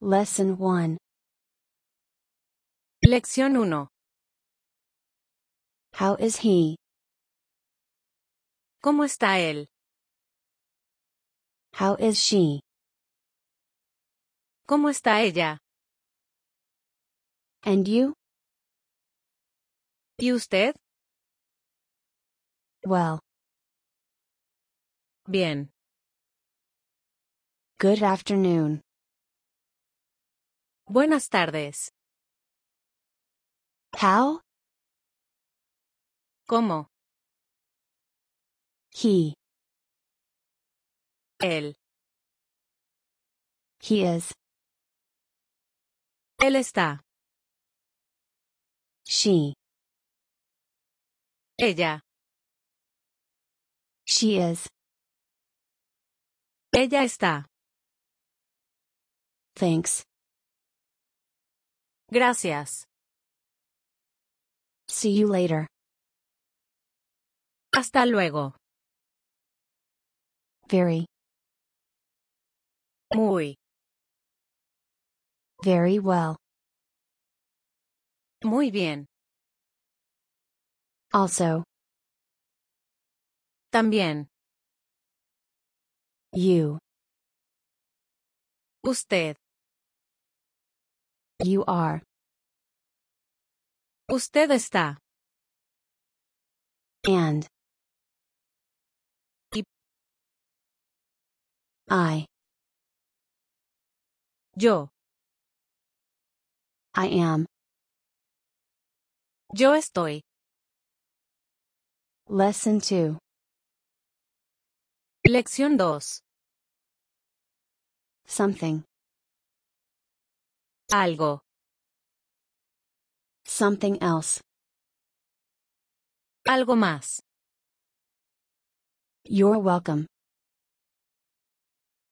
Lesson 1. Lección 1. How is he? ¿Cómo está él? How is she? ¿Cómo está ella? And you? ¿Y usted? Well, Bien. good afternoon. Buenas tardes. How? ¿Cómo? He. Él. He is. Él está. She. Ella. She is. Ella está. Thanks. Gracias. See you later. Hasta luego. Very, Muy. very well. Muy bien. Also, También. you. Usted. You are. Usted está. And. Y- I. Yo. I am. Yo estoy. Lesson 2. Lección 2. Something. Algo. Something else. Algo más. You're welcome.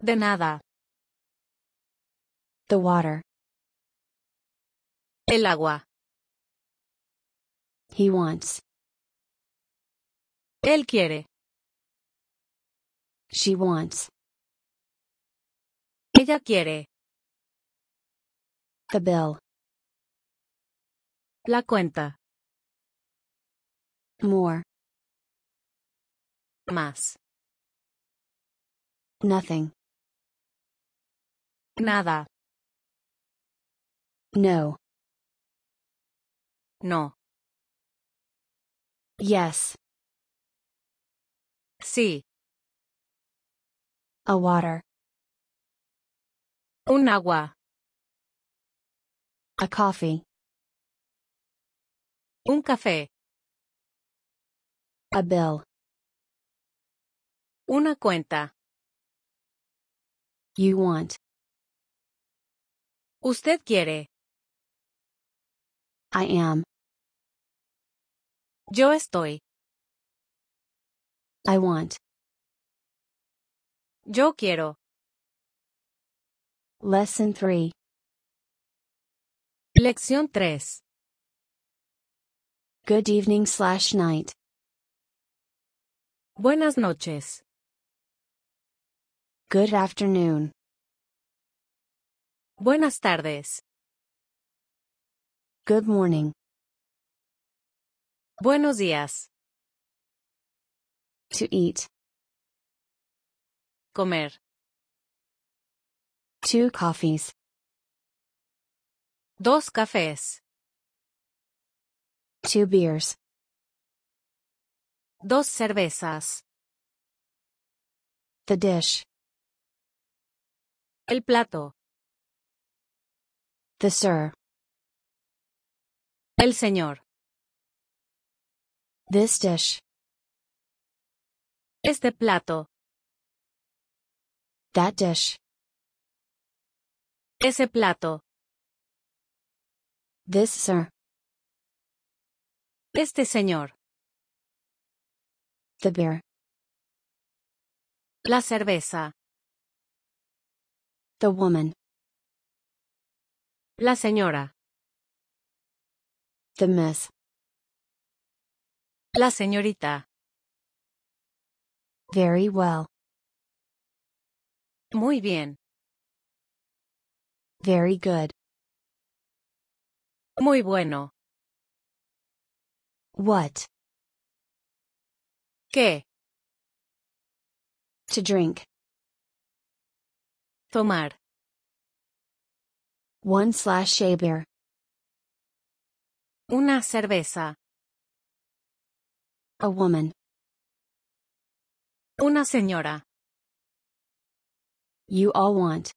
De nada. The water. El agua. He wants. Él quiere. She wants. Ella quiere. The bill. La cuenta. More. Más. Nothing. Nada. No. No. Yes. Sí. A water. Un agua. A coffee. Un café. A bill. Una cuenta. You want. Usted quiere. I am. Yo estoy. I want. Yo quiero. Lesson 3. Lección 3. Good evening slash night. Buenas noches. Good afternoon. Buenas tardes. Good morning. Buenos días. To eat. Comer. Two coffees. Dos cafés. Two beers. Dos cervezas. The dish. El plato. The sir. El señor. This dish. Este plato. That dish. Ese plato. This sir. Este señor. The beer. La cerveza. The woman. La señora. The miss. La señorita. Very well. Muy bien. Very good. Muy bueno. What? ¿Qué? To drink. Tomar. One slash a beer. Una cerveza. A woman. Una señora. You all want.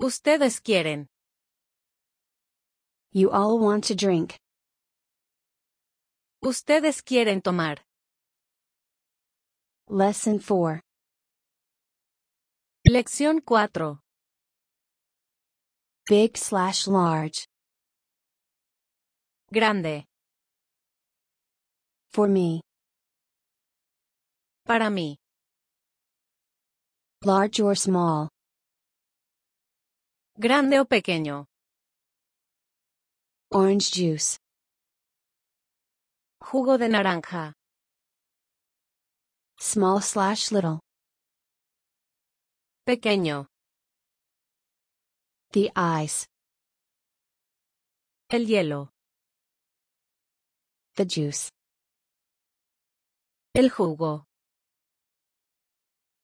Ustedes quieren. You all want to drink. Ustedes quieren tomar. Lesson 4. Lección 4. Big slash large. Grande. For me. Para mí. Large or small. Grande o pequeño. Orange juice. Jugo de naranja. Small slash little. Pequeño. The ice. El hielo. The juice. El jugo.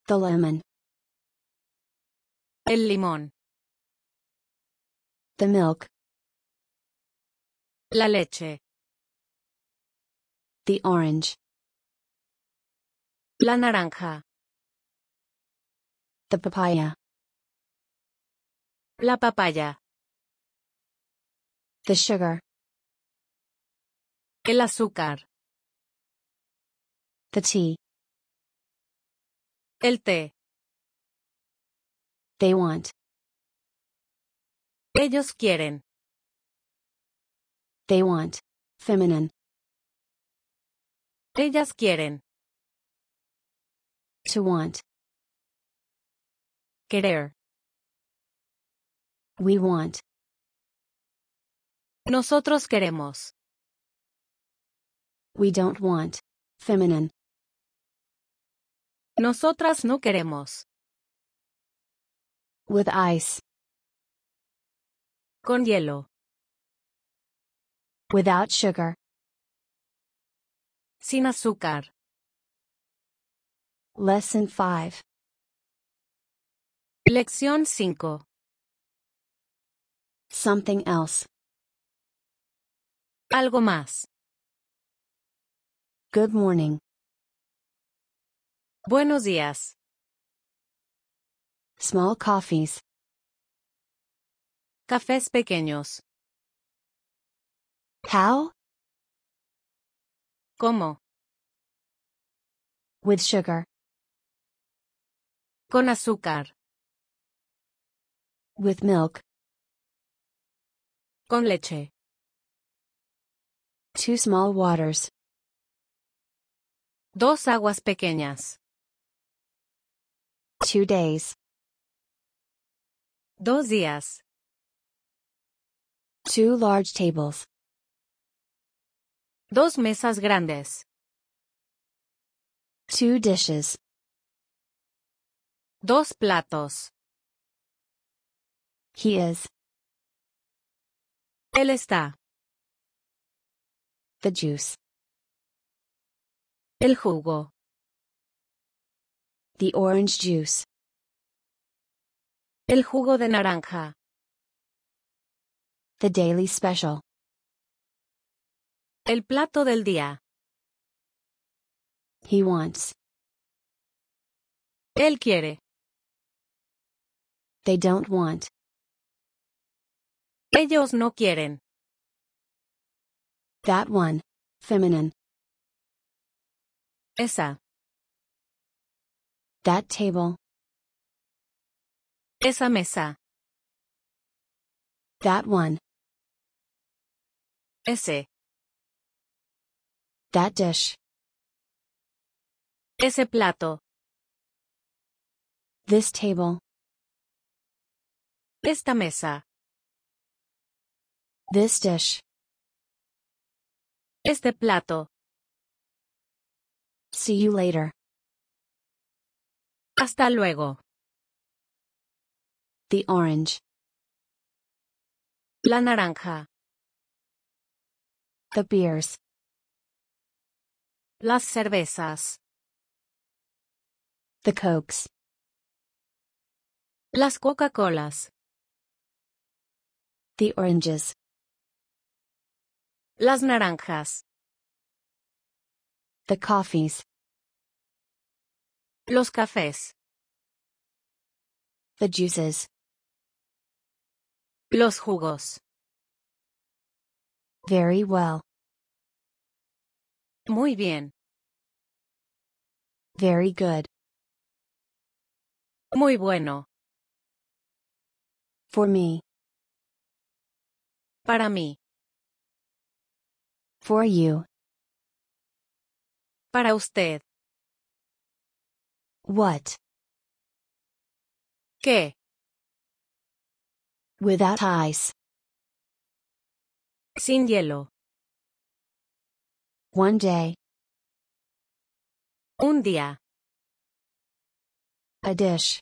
The lemon. El limón. The milk. La leche. The orange. La naranja. The papaya. La papaya. The sugar. El azúcar. The tea. El té. They want. Ellos quieren. They want. Feminine. Ellas quieren. To want. Querer. We want. Nosotros queremos. We don't want. Feminine. Nosotras no queremos. With ice. Con hielo. Without sugar. Sin azúcar. Lesson 5. Lección 5. Something else. Algo más. Good morning. Buenos días. Small coffees. Cafés pequeños. How? ¿Cómo? With sugar. Con azúcar. With milk. Con leche. Two small waters. Dos aguas pequeñas. Two days. Dos días. Two large tables. Dos mesas grandes. Two dishes. Dos platos. He is. Él está. The juice. El jugo. The orange juice. El jugo de naranja. The daily special. El plato del día. He wants. Él quiere. They don't want. Ellos no quieren. That one. Feminine. Esa. That table. Esa mesa. That one. Ese. That dish. Ese plato. This table. Esta mesa. This dish. Este plato. See you later. Hasta luego. The orange. La naranja. The beers. Las cervezas. The cokes. Las Coca-Colas. The oranges. Las naranjas. The coffees. Los cafés. The juices. Los jugos. Very well. Muy bien. Very good. Muy bueno. For me. Para mí. For you. Para usted. What? ¿Qué? Without ice. Sin hielo. One day. Un día. A dish.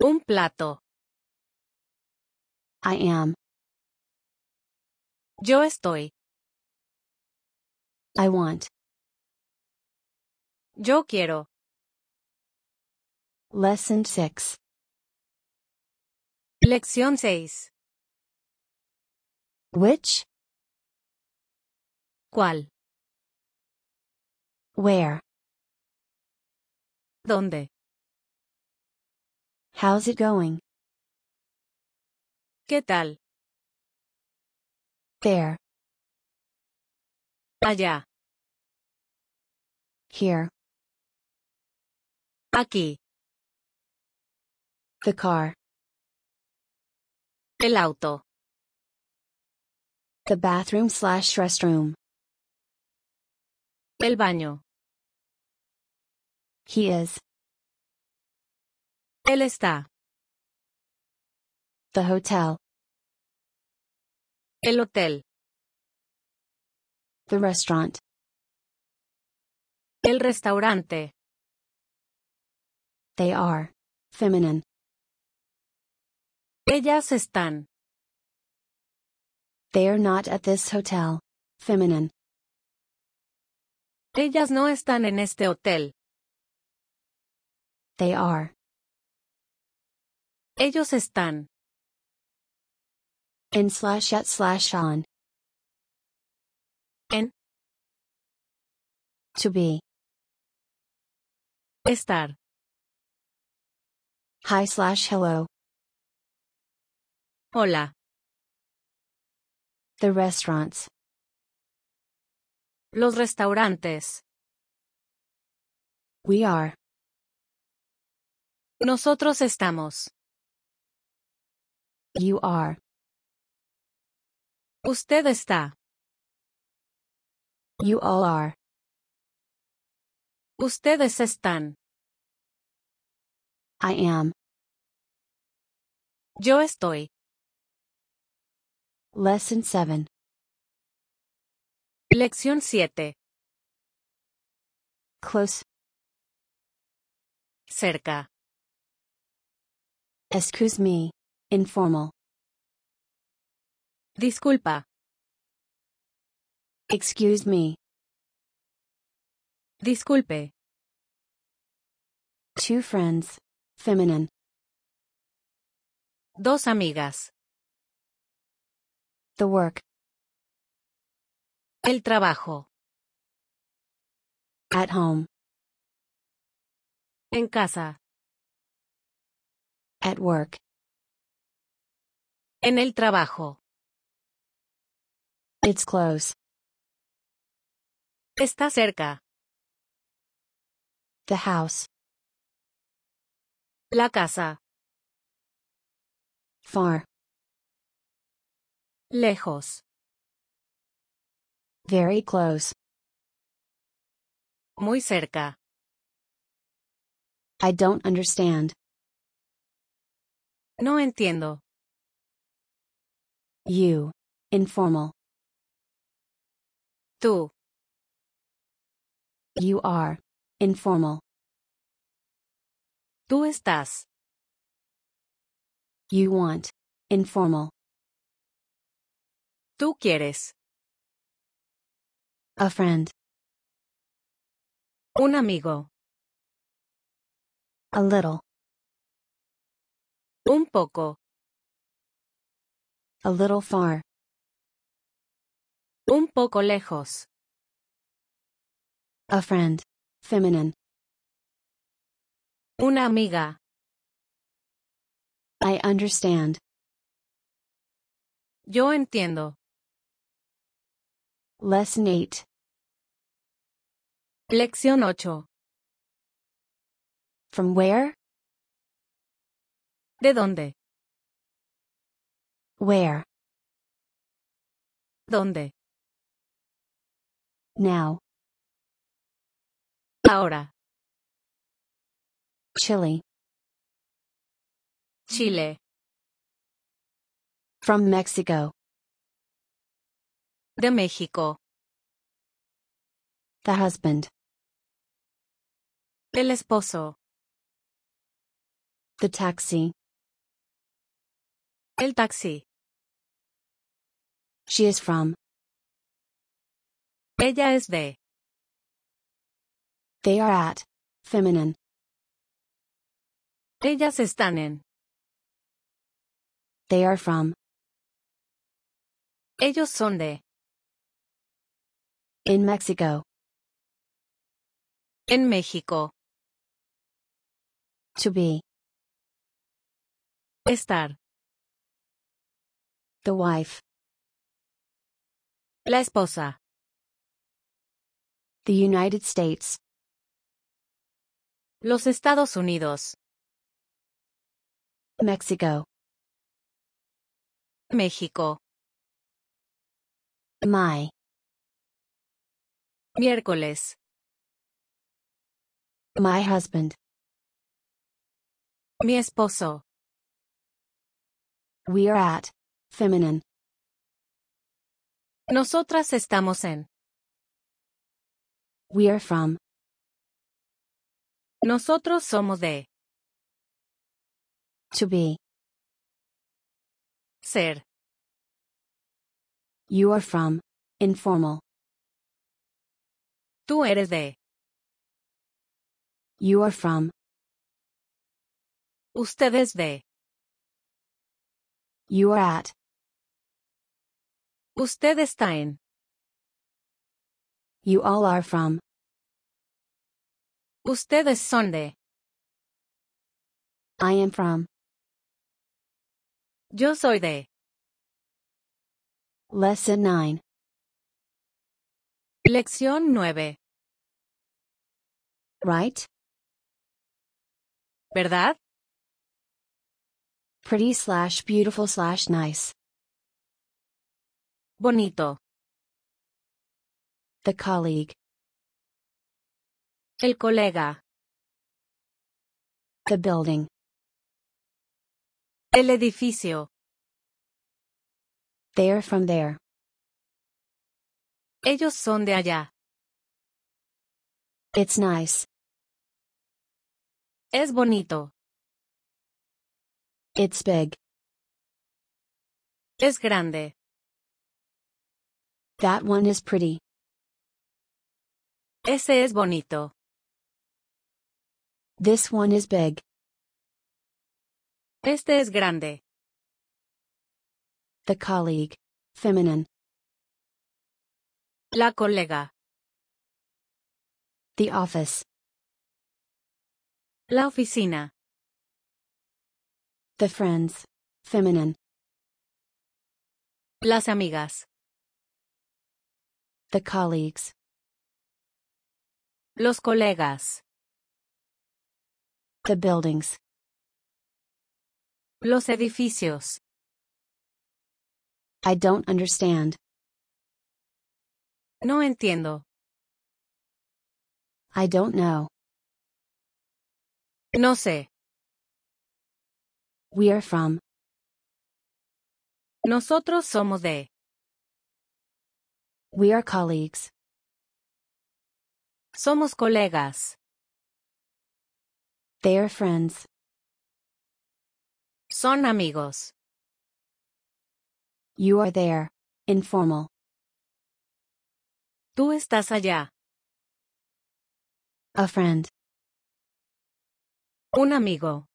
Un plato. I am. Yo estoy. I want. Yo quiero. Lesson 6. Lección 6. Which? ¿Cuál? Where? ¿Dónde? How's it going? ¿Qué tal? There. Allá. Here. Aquí. The car. El auto. The bathroom slash restroom. El baño. He is. Él está. The hotel. El hotel. The restaurant. El restaurante. They are. Feminine. Ellas están. They are not at this hotel. Feminine. Ellas no están en este hotel. They are. Ellos están. In slash at slash on. En. To be. Estar. Hi slash hello. Hola. The restaurants. Los restaurantes. We are. Nosotros estamos. You are. Usted está. You all are. Ustedes están. I am. Yo estoy. Lesson 7. Lección 7. Close. Cerca. Excuse me. Informal. Disculpa. Excuse me. Disculpe. Two friends. Feminine. Dos amigas. The work. El trabajo. At home. En casa. At work. En el trabajo. It's close. Está cerca. The house. La casa. Far. Lejos. Very close. Muy cerca. I don't understand. No entiendo. You. Informal. Tú. You are. Informal. Tú estás. You want. Informal. Tú quieres. A friend. Un amigo. A little. Un poco. A little far. Un poco lejos. A friend. Feminine. Una amiga. I understand. Yo entiendo. Lesson 8. Lección 8. From where? ¿De dónde? Where? ¿Dónde? Now. Ahora. Chile. Chile. From Mexico. De México. The husband. El esposo. The taxi. El taxi. She is from. Ella es de. They are at. Feminine. Ellas están en. They are from. Ellos son de. In Mexico. En México. To be. Estar. The wife. La esposa. The United States. Los Estados Unidos. Mexico. México. My. Miércoles. My husband. Mi esposo. We are at. Feminine. Nosotras estamos en. We are from. Nosotros somos de. To be. Ser. You are from. Informal. Tú eres de. You are from. Ustedes de. You are at. Usted está en. You all are from. Ustedes son de. I am from. Yo soy de. Lesson 9. Lección 9. Right? ¿Verdad? Pretty slash beautiful slash nice. Bonito. The colleague. El colega. The building. El edificio. They are from there. Ellos son de allá. It's nice. Es bonito. It's big. Es grande. That one is pretty. Ese es bonito. This one is big. Este es grande. The colleague. Feminine. La colega. The office. La oficina. The friends. Feminine. Las amigas. The colleagues. Los colegas. The buildings. Los edificios. I don't understand. No entiendo. I don't know. No sé. We are from. Nosotros somos de. We are colleagues. Somos colegas. They are friends. Son amigos. You are there. Informal. Tú estás allá. A friend. Un amigo.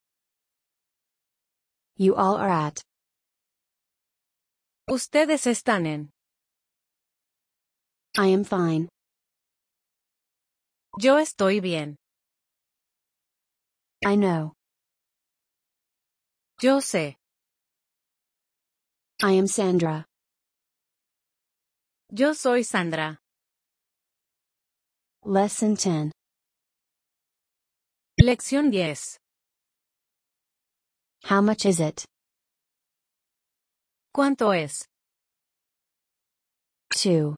You all are at. Ustedes están en. I am fine. Yo estoy bien. I know. Yo sé. I am Sandra. Yo soy Sandra. Lesson 10. Lección 10. How much is it? ¿Cuánto es? 2.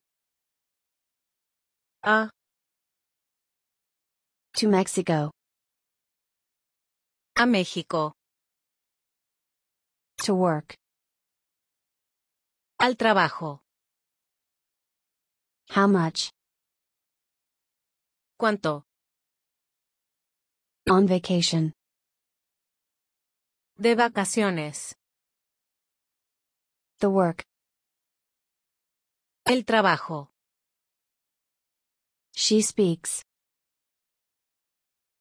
A. To Mexico. A México. To work. Al trabajo. How much? ¿Cuánto? On vacation. De vacaciones. The work. El trabajo. She speaks.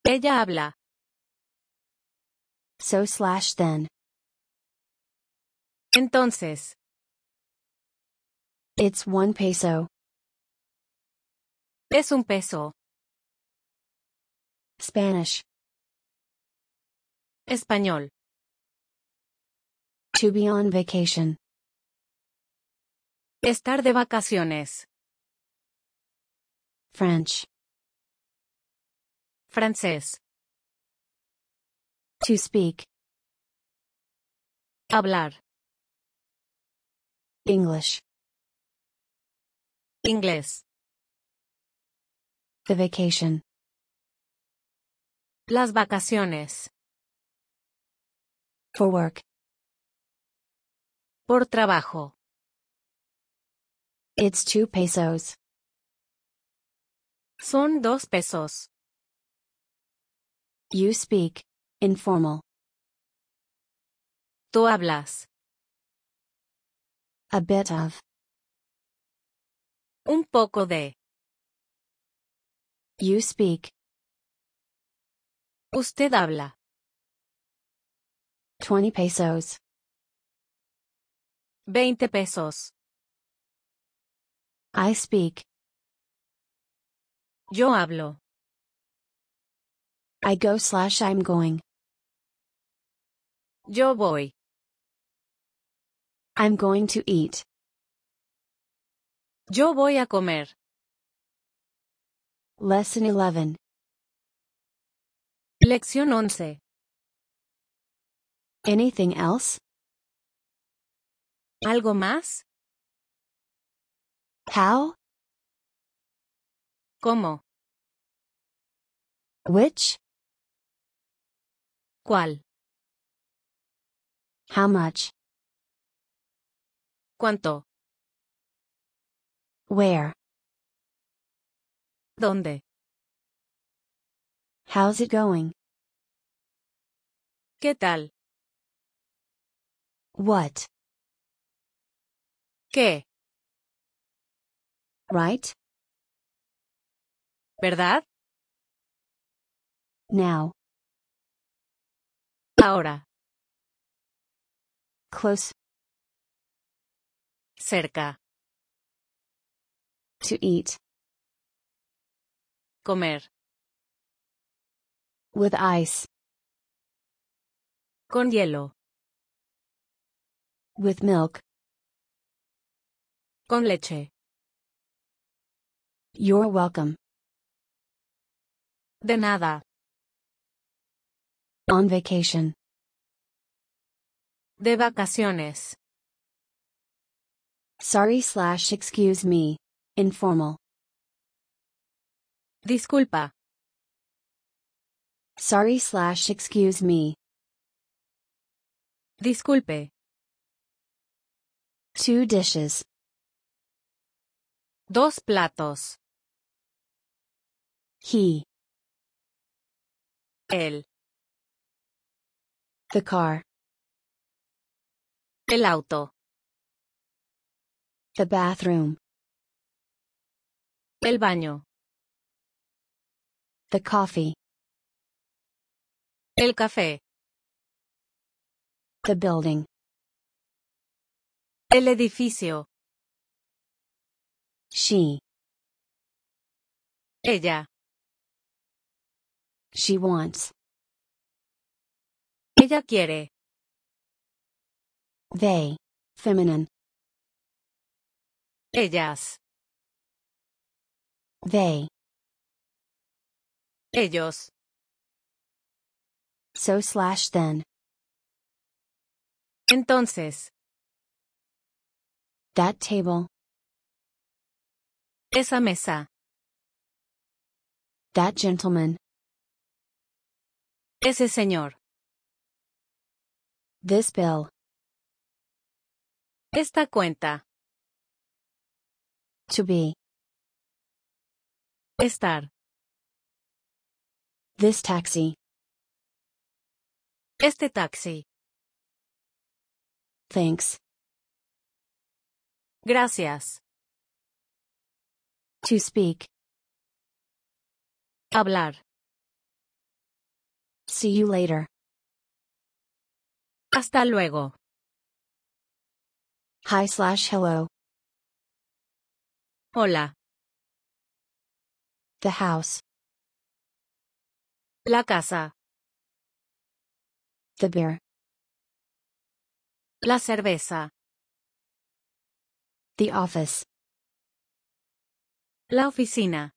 Ella habla. So slash then. Entonces. It's one peso. Es un peso. Spanish. Español. To be on vacation. Estar de vacaciones. French. Francés. To speak. Hablar. English. Inglés. The vacation. Las vacaciones. For work. Por trabajo. It's two pesos. Son dos pesos. You speak. Informal. Tú hablas. A bit of. Un poco de. You speak. Usted habla. 20 pesos. 20 pesos. I speak. Yo hablo. I go slash I'm going. Yo voy. I'm going to eat. Yo voy a comer. Lesson 11. Lección 11. Anything else? ¿Algo más? How? ¿Cómo? Which? ¿Cuál? How much? ¿Cuánto? Where? ¿Dónde? How's it going? ¿Qué tal? What? ¿Qué? Right? ¿Verdad? Now. Ahora. Close. Cerca. To eat. Comer. With ice. Con hielo. With milk. Con leche. You're welcome. De nada. On vacation. De vacaciones. Sorry slash excuse me. Informal. Disculpa. Sorry slash excuse me. Disculpe. Two dishes. Dos platos. He. El. The car. El auto. The bathroom. El baño. The coffee. El café. The building. El edificio. She. Ella. She wants. Ella quiere. They. Feminine. Ellas. They. Ellos. So slash then. Entonces. That table. Esa mesa. That gentleman. Ese señor. This bill. Esta cuenta. To be. Estar. This taxi. Este taxi. Thanks. Gracias. To speak. Hablar. See you later. Hasta luego. Hi slash hello. Hola. The house. La casa. The beer. La cerveza. The office. La oficina.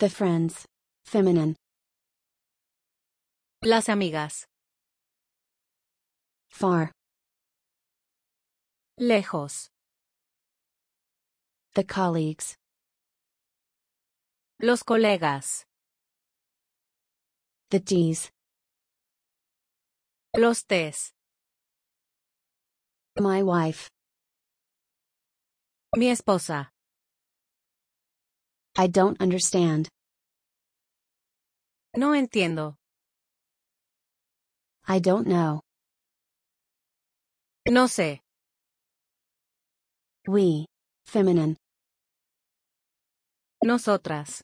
The friends. Feminine. Las amigas. Far. Lejos. The colleagues. Los colegas. The D's. Los tés. My wife. Mi esposa. I don't understand. No entiendo. I don't know. No sé. We. Feminine. Nosotras.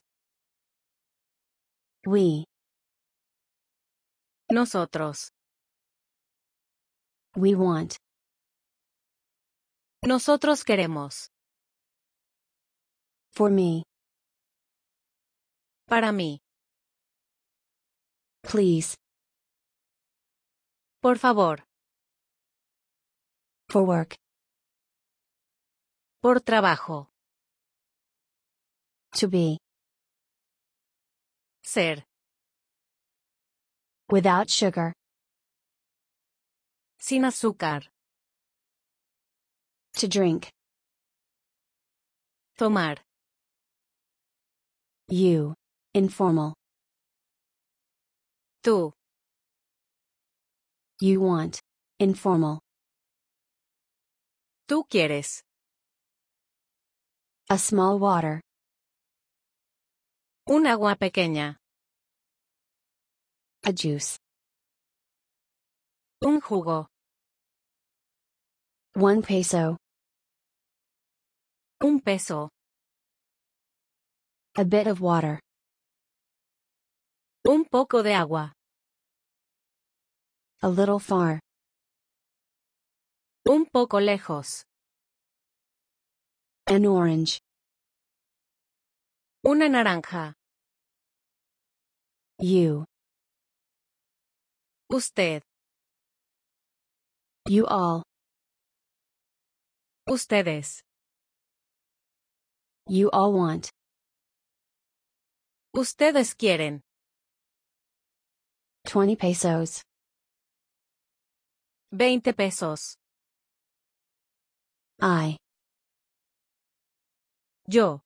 We. Nosotros. We want. Nosotros queremos. For me. Para mí. Please. Por favor. For work. Por trabajo. To be. Ser. Without sugar. Sin azúcar. To drink. Tomar. You. Informal. Tú. You want. Informal. Tú quieres. A small water. Un agua pequeña. A juice. Un jugo. One peso. Un peso. A bit of water. Un poco de agua. A little far. Un poco lejos. An orange. Una naranja. You. Usted. You all. Ustedes. You all want. Ustedes quieren. 20 pesos. 20 pesos. I. Yo.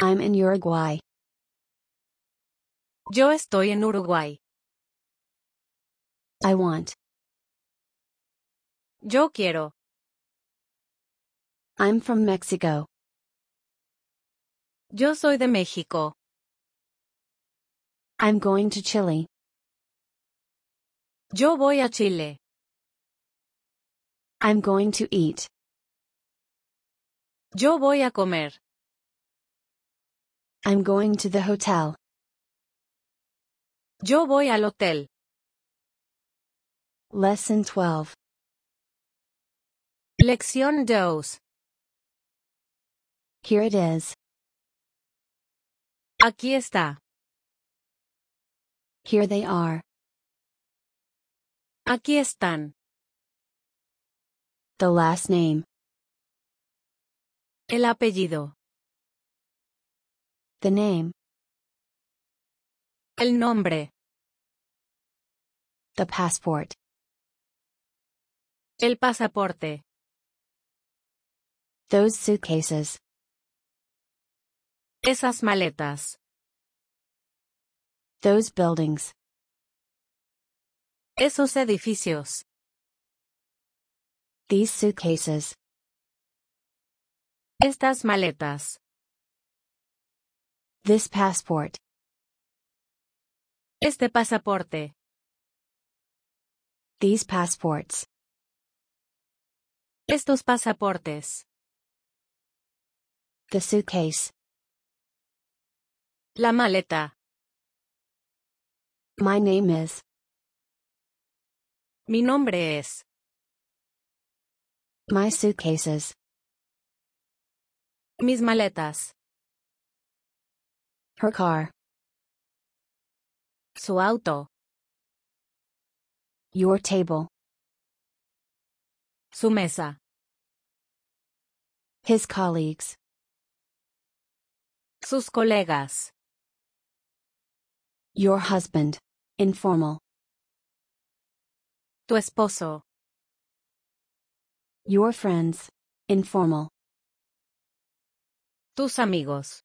I'm in Uruguay. Yo estoy en Uruguay. I want. Yo quiero. I'm from Mexico. Yo soy de México. I'm going to Chile. Yo voy a Chile. I'm going to eat. Yo voy a comer. I'm going to the hotel. Yo voy al hotel. Lesson 12. Lección 2. Here it is. Aquí está. Here they are. Aquí están. The last name. El apellido. The name. El nombre. The passport. El pasaporte. Those suitcases. Esas maletas. Those buildings. Esos edificios. These suitcases. Estas maletas. This passport. Este pasaporte. These passports. Estos pasaportes. The suitcase. La maleta. My name is. Mi nombre es. My suitcases. Mis maletas. Her car. Su auto. Your table. Su mesa. His colleagues. Sus colegas. Your husband. Informal. Tu esposo. Your friends. Informal. Tus amigos.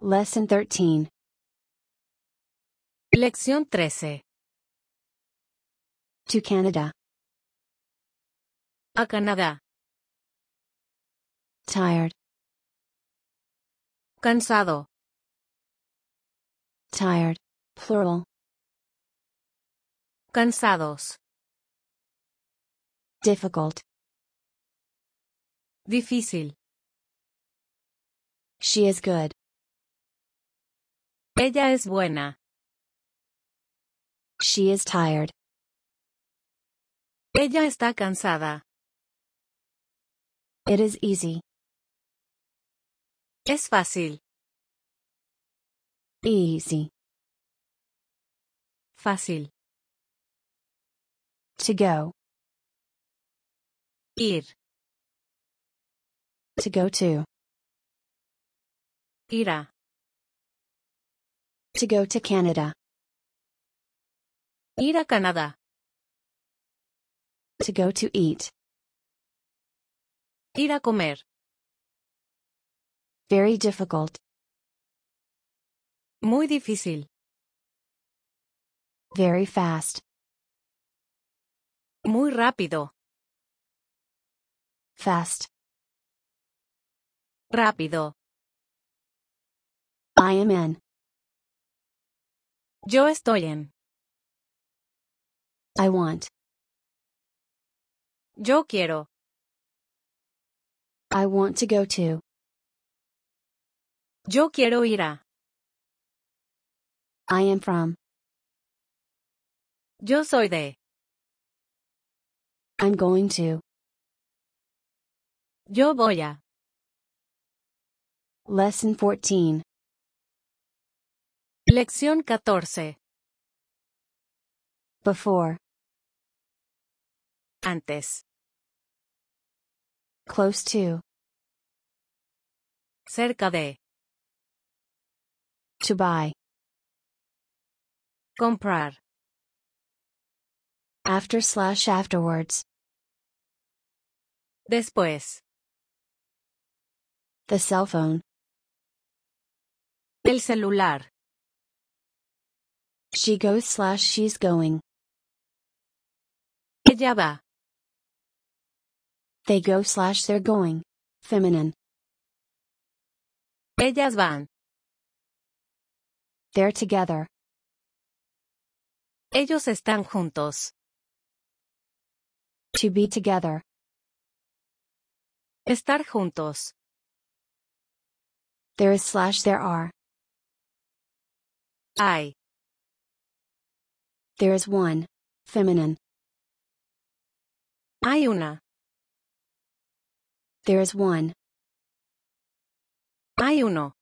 Lesson 13. Lección 13. To Canada. A Canadá. Tired. Cansado. Tired. Plural. Cansados. Difficult. Difícil. She is good. Ella es buena. She is tired. Ella está cansada. It is easy. Es fácil. Easy. Fácil. To go. Ir. To go to. Irá. To go to Canada. Ir a Canadá. To go to eat. Ir a comer. Very difficult. Muy difícil. Very fast. Muy rápido. Fast. Rápido. I am in. Yo estoy en. I want. Yo quiero. I want to go to. Yo quiero ir a. I am from. Yo soy de. I'm going to. Yo voy a. Lesson 14. Lección 14. Before. Antes. Close to. Cerca de. To buy. Comprar. After slash afterwards. Después. The cell phone. El celular. She goes slash she's going. Ella va. They go slash they're going. Feminine. Ellas van. They're together. Ellos están juntos. To be together. Estar juntos. There is slash there are. Hay. There is one. Feminine. Hay una. There is one. Hay uno.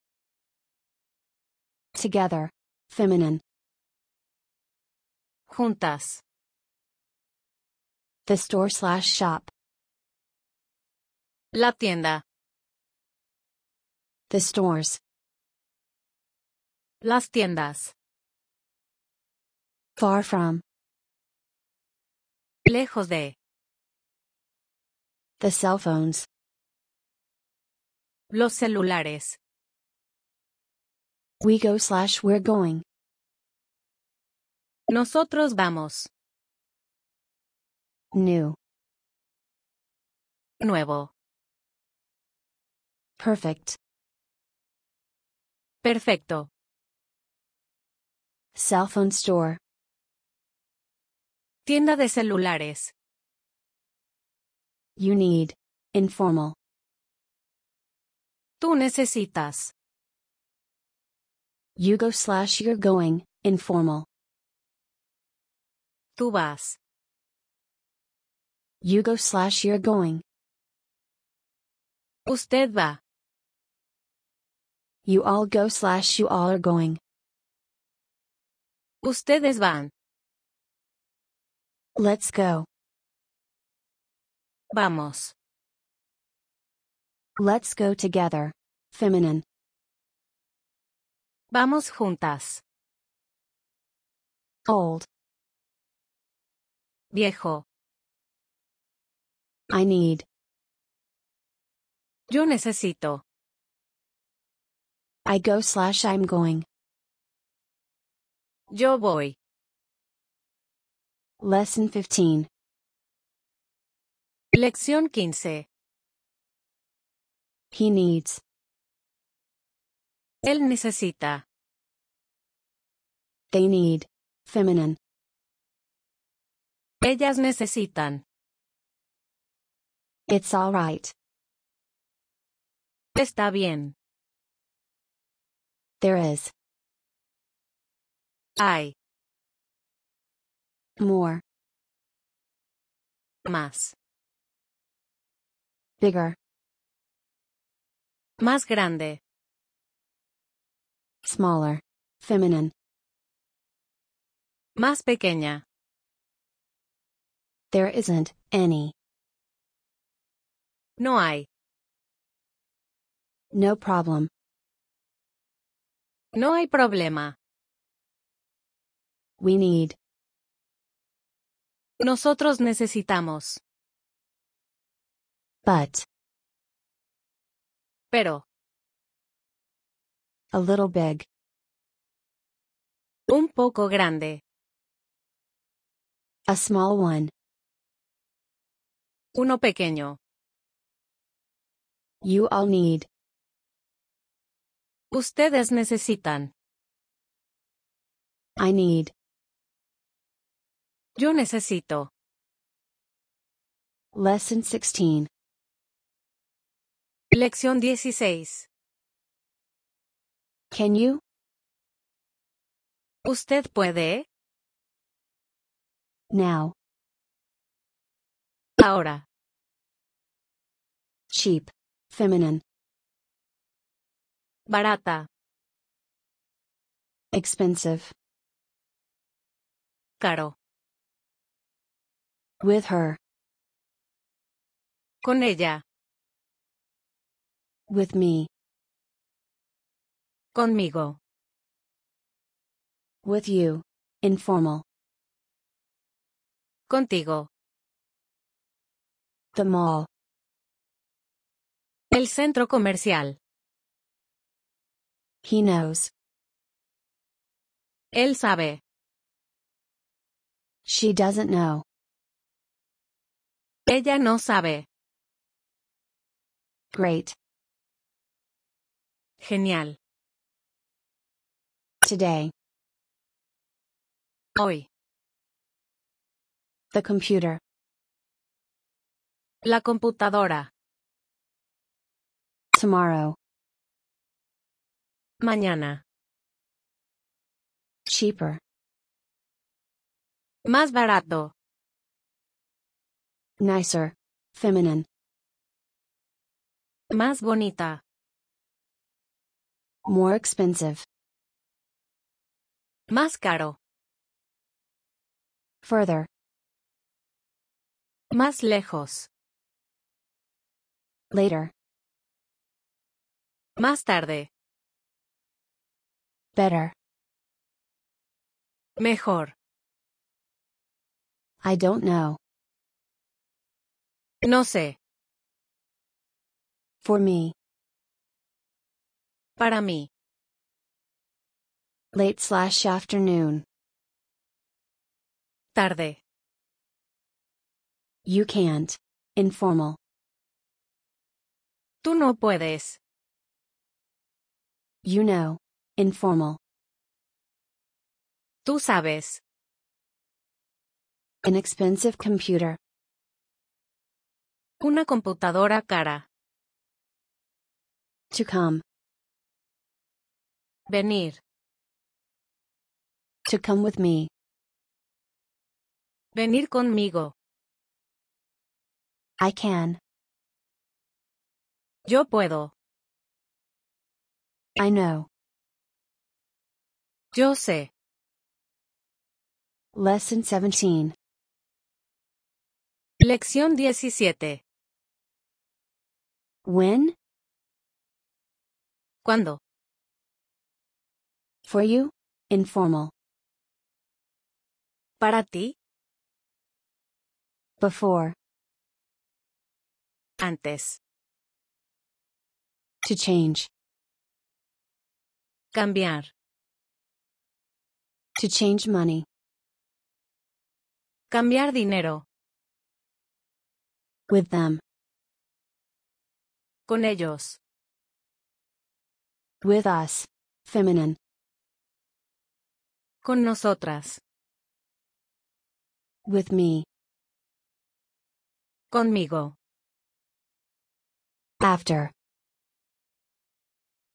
Together. Feminine. Juntas. The store slash shop. La tienda. The stores. Las tiendas. Far from. Lejos de. The cell phones. Los celulares. We go slash we're going. Nosotros vamos. New. Nuevo. Perfect. Perfecto. Cell phone store. Tienda de celulares. You need. Informal. Tú necesitas. You go slash you're going. Informal. Tú vas. You go slash you're going. Usted va. You all go slash you all are going. Ustedes van. Let's go. Vamos. Let's go together. Feminine. Vamos juntas. Old. Viejo. I need. Yo necesito. I go slash I'm going. Yo voy. Lesson 15. Lección 15. He needs. Él necesita. They need. Feminine. Ellas necesitan. It's alright. Está bien. There is. Hay. More. Más. Bigger. Más grande. Smaller. Feminine. Más pequeña. There isn't any. No hay. No problem. No hay problema. We need. Nosotros necesitamos. But. Pero. A little big. Un poco grande. A small one. Uno pequeño. You all need. Ustedes necesitan. I need. Yo necesito. Lesson 16. Lección 16. Can you? ¿Usted puede? Now. Ahora. Cheap. Feminine. Barata. Expensive. Caro. With her. Con ella. With me. Conmigo. With you. Informal. Contigo. The mall. El centro comercial. He knows. Él sabe. She doesn't know. Ella no sabe. Great. Genial. Today. Hoy. The computer. La computadora. Tomorrow. Mañana. Cheaper. Más barato. Nicer. Feminine. Más bonita. More expensive. Más caro. Further. Más lejos. Later. Más tarde. Better. Mejor. I don't know. No sé. For me. Para mí. Late slash afternoon. Tarde. You can't. Informal. Tú no puedes. You know. Informal. Tú sabes. An expensive computer. Una computadora cara. To come. Venir. To come with me. Venir conmigo. I can. Yo puedo. I know. Yo sé. Lesson 17. Lección 17. When? ¿Cuándo? For you? Informal. ¿Para ti? Before. Antes. To change. Cambiar. To change money. Cambiar dinero. With them. Con ellos. With us. Feminine. Con nosotras. With me. Conmigo. After.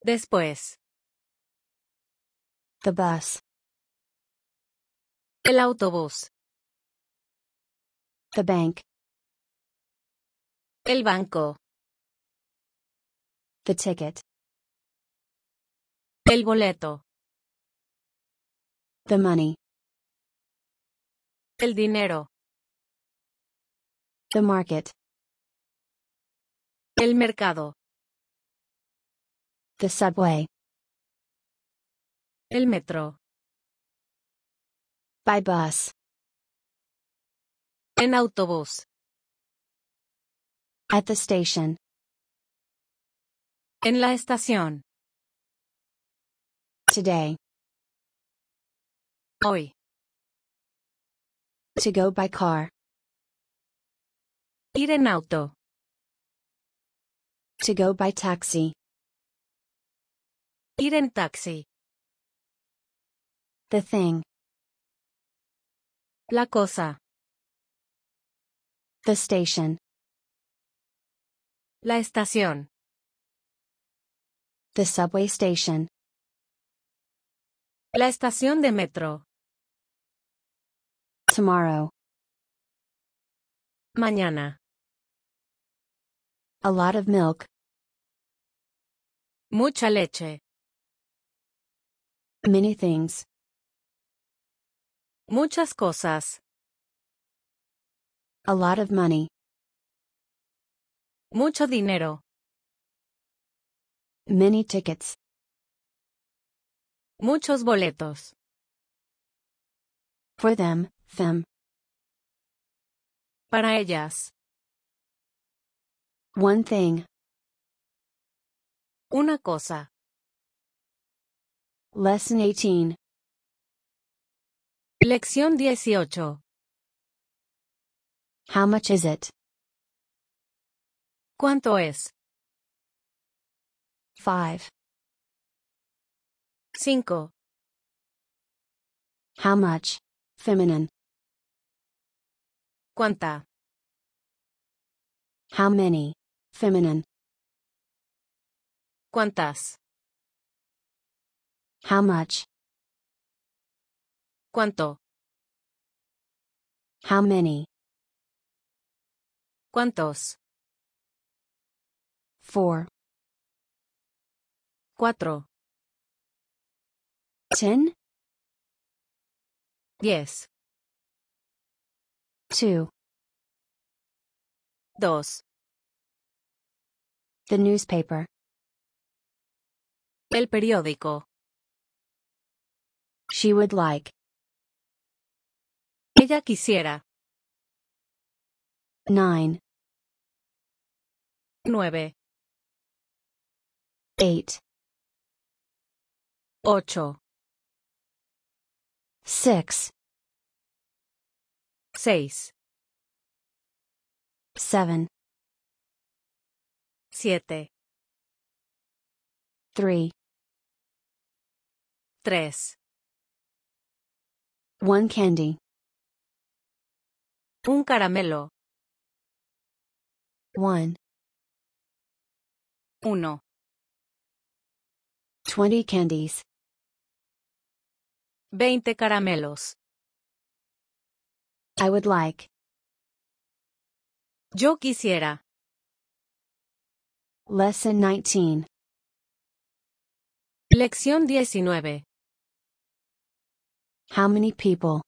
Después. The bus. El autobús. The bank. El banco. The ticket. El boleto. The money. El dinero. The market. El mercado. The subway. El metro. By bus. En autobús. At the station. En la estación. Today. Hoy. To go by car. Ir en auto. To go by taxi. Ir en taxi. The thing. La cosa. The station. La estación. The subway station. La estación de metro. Tomorrow. Mañana. A lot of milk. Mucha leche. Many things. Muchas cosas. A lot of money. Mucho dinero. Many tickets. Muchos boletos. For them, them. Para ellas. One thing. Una cosa. Lesson 18. Lección 18. How much is it? ¿Cuánto es? 5. 5. How much? Feminine. ¿Cuánta? How many? Feminine. ¿Cuántas? How much? ¿Cuánto? How many? ¿Cuántos? Four. Cuatro. Ten? Diez. Two. Dos. The newspaper. El periódico. She would like. Ella quisiera. 9 9 8 8 6 6 7 7 3 3 1 candy. Un caramelo. One. Uno. Twenty candies. Veinte caramelos. I would like. Yo quisiera. Lesson 19. Lección 19. How many people?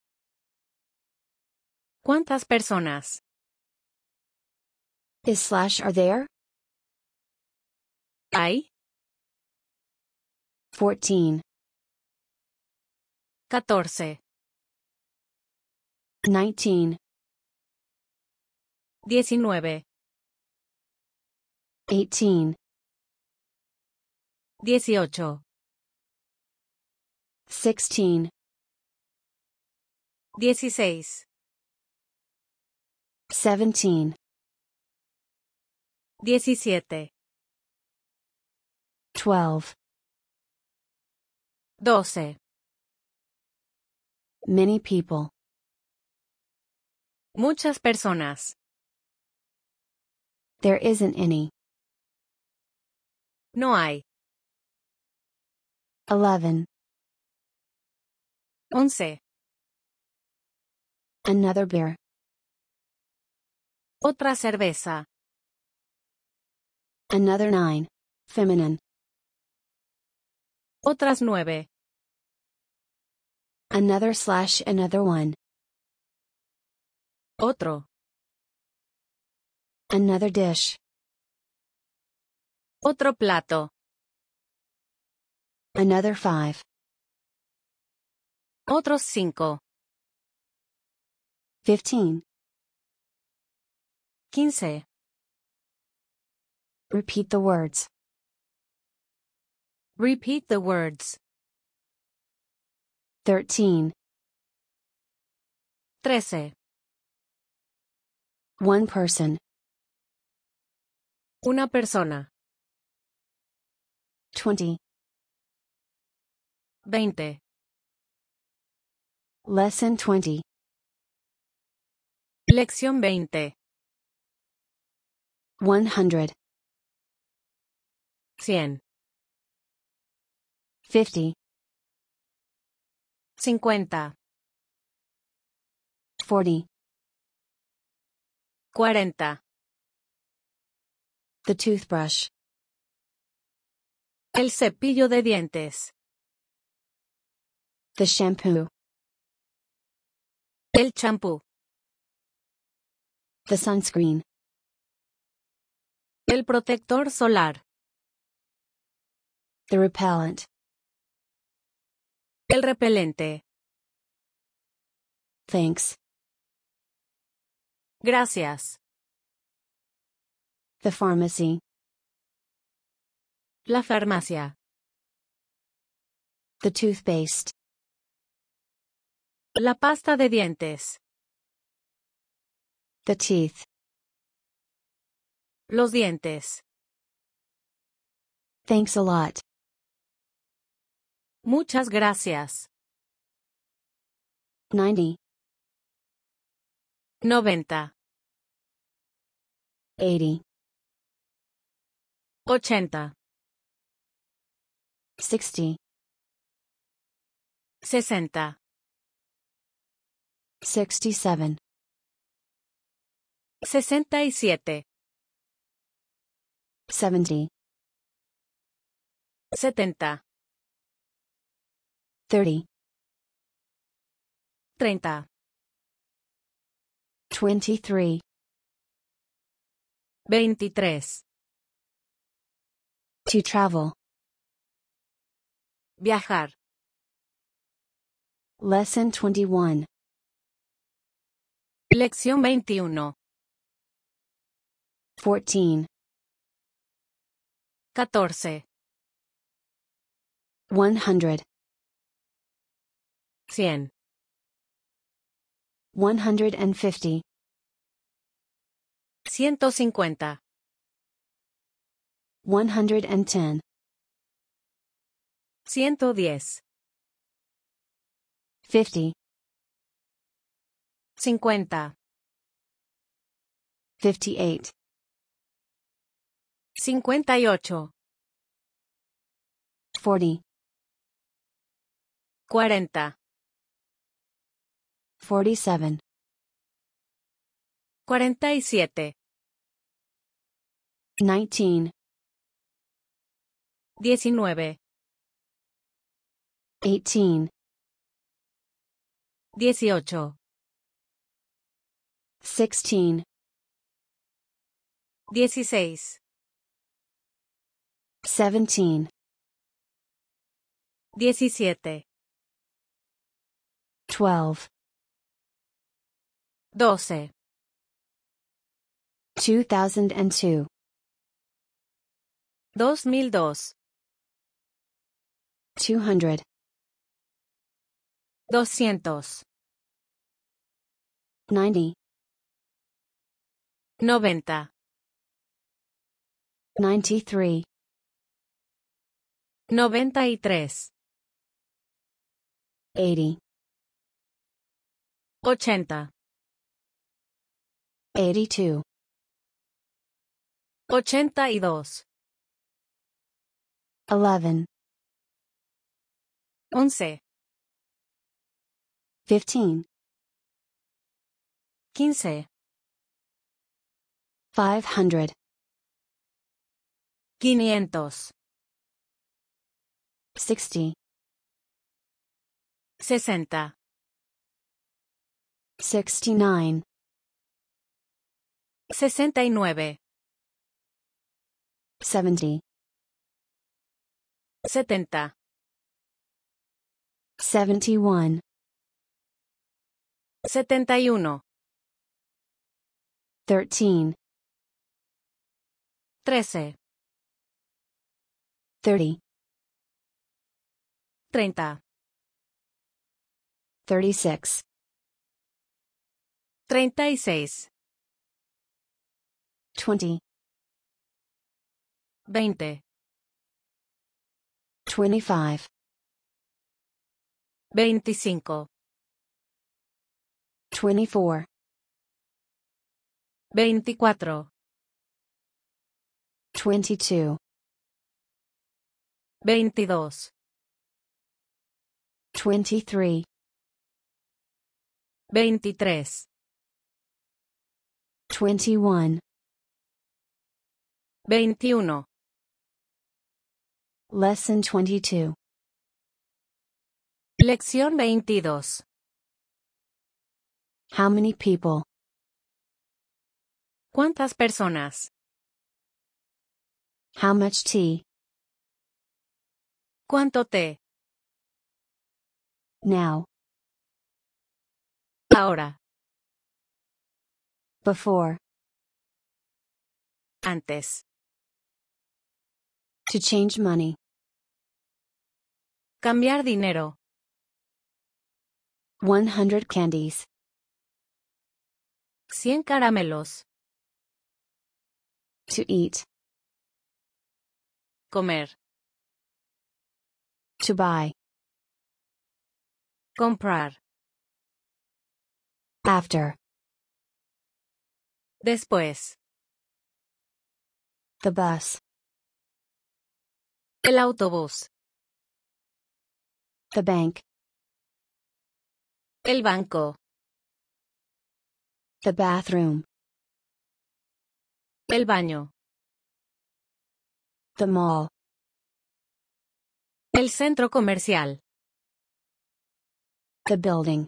¿Cuántas personas? Is slash are there? Hay 14. 14. 19. 19. 18. 18. 16. 16. 17. 17. 12. 12. Many people. Muchas personas. There isn't any. No hay. 11. 11. Another beer. Otra cerveza. Another 9. Feminine. Otras nueve. Another slash another one. Otro. Another dish. Otro plato. Another 5. Otros cinco. 15. 15. Repeat the words. Repeat the words. 13. 13. One person. Una persona. 20. 20. Lesson 20. Lección 20. 100. 100. 50. 50. 40. 40. The toothbrush. El cepillo de dientes. The shampoo. El champú. The sunscreen. El protector solar. The repellent. El repelente. Thanks. Gracias. The pharmacy. La farmacia. The toothpaste. La pasta de dientes. The teeth. Los dientes. Thanks a lot. Muchas gracias. 90. 90, 80, 80, 60, 60, 67, 67, 70, 70, 30, 30, 23, 23, to travel. viajar, Lesson 21. lección 21, 14, 14, 100, 100, 150, 150, 110, 110, 50, 50, 58, 58, 40, 40, 47, 47, 19, 19, 18, 18, 16, 16, 17, 17, 12, 12, 2002, 2002, 200, 200, 90, 90, 93, 93, 80, 80, 82, 82, 11, 11, 15, 15, 500, 500, 60, 60, 69, 69, 70, 70, 71, 71, 13, 13, 30, 30, 36, 36, 20, 20, 25, 25, 24, 24, 22, 22, 23, 23, 21, 21, Lesson 22. lección 22. How many people? ¿Cuántas personas? How much tea? ¿Cuánto té? Now, Ahora, before, antes, to change money. cambiar dinero, 100 candies. 100 caramelos, To eat. comer, To buy. Comprar, After. Después. The bus. El autobús. The bank. El banco. The bathroom. El baño. The mall. El centro comercial. The building.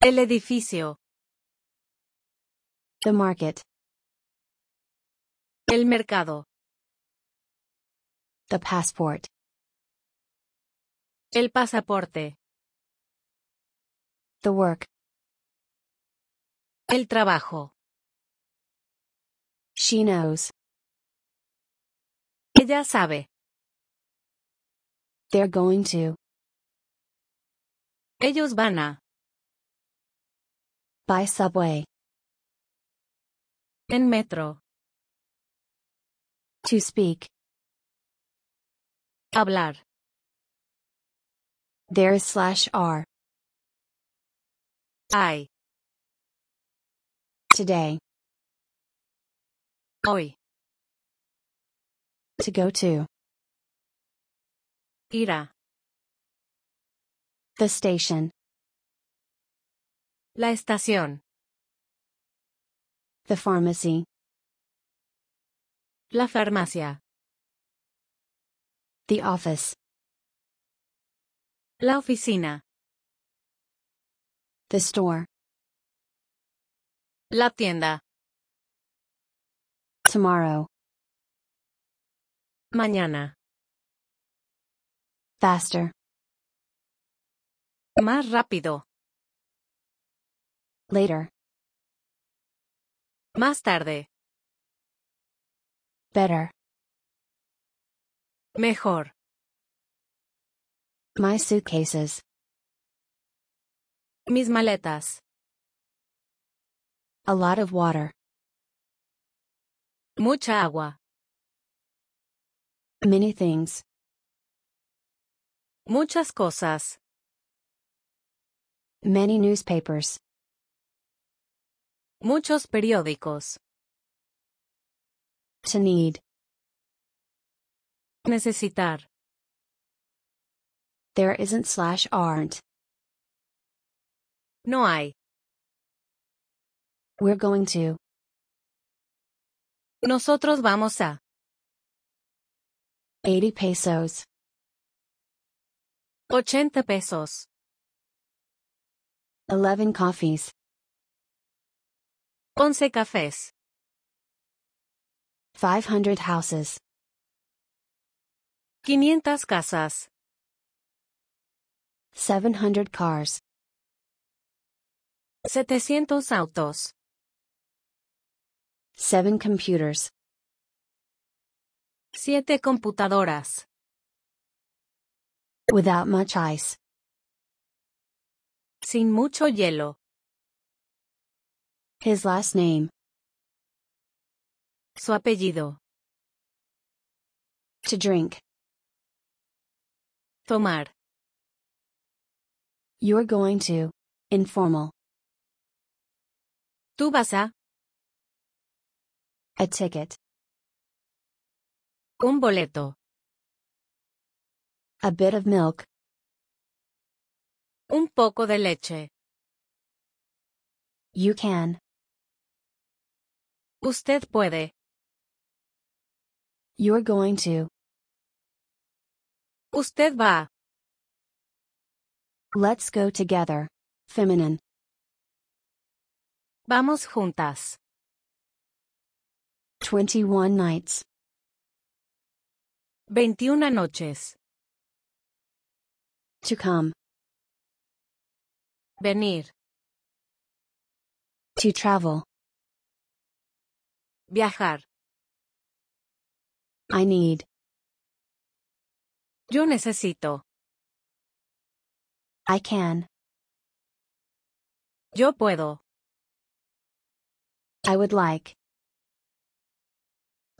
El edificio. The market. El mercado. The passport. El pasaporte. The work. El trabajo. She knows. Ella sabe. They're going to. Ellos van a. By subway. En metro. To speak. Hablar. There is slash R. Hay. Today. Hoy. To go to. Irá. The station. La estación. The pharmacy. La farmacia. The office. La oficina. The store. La tienda. Tomorrow. Mañana. Faster. Más rápido. Later. Más tarde. Better. Mejor. My suitcases. Mis maletas. A lot of water. Mucha agua. Many things. Muchas cosas. Many newspapers. Muchos periódicos. To need. Necesitar. There isn't slash aren't. No hay. We're going to. Nosotros vamos a. 80 pesos. 80 pesos. 11 coffees. 11 cafés. 500 houses. 500 casas. 700 cars. 700 autos. 7 computers. 7 computadoras. Without much ice. Sin mucho hielo. His last name. Su apellido. To drink. Tomar. You're going to. Informal. Tú vas a. A ticket. Un boleto. A bit of milk. Un poco de leche. You can. Usted puede. You're going to. Usted va. Let's go together. Feminine. Vamos juntas. 21 nights. 21 noches. To come. Venir. To travel. Viajar. I need. Yo necesito. I can. Yo puedo. I would like.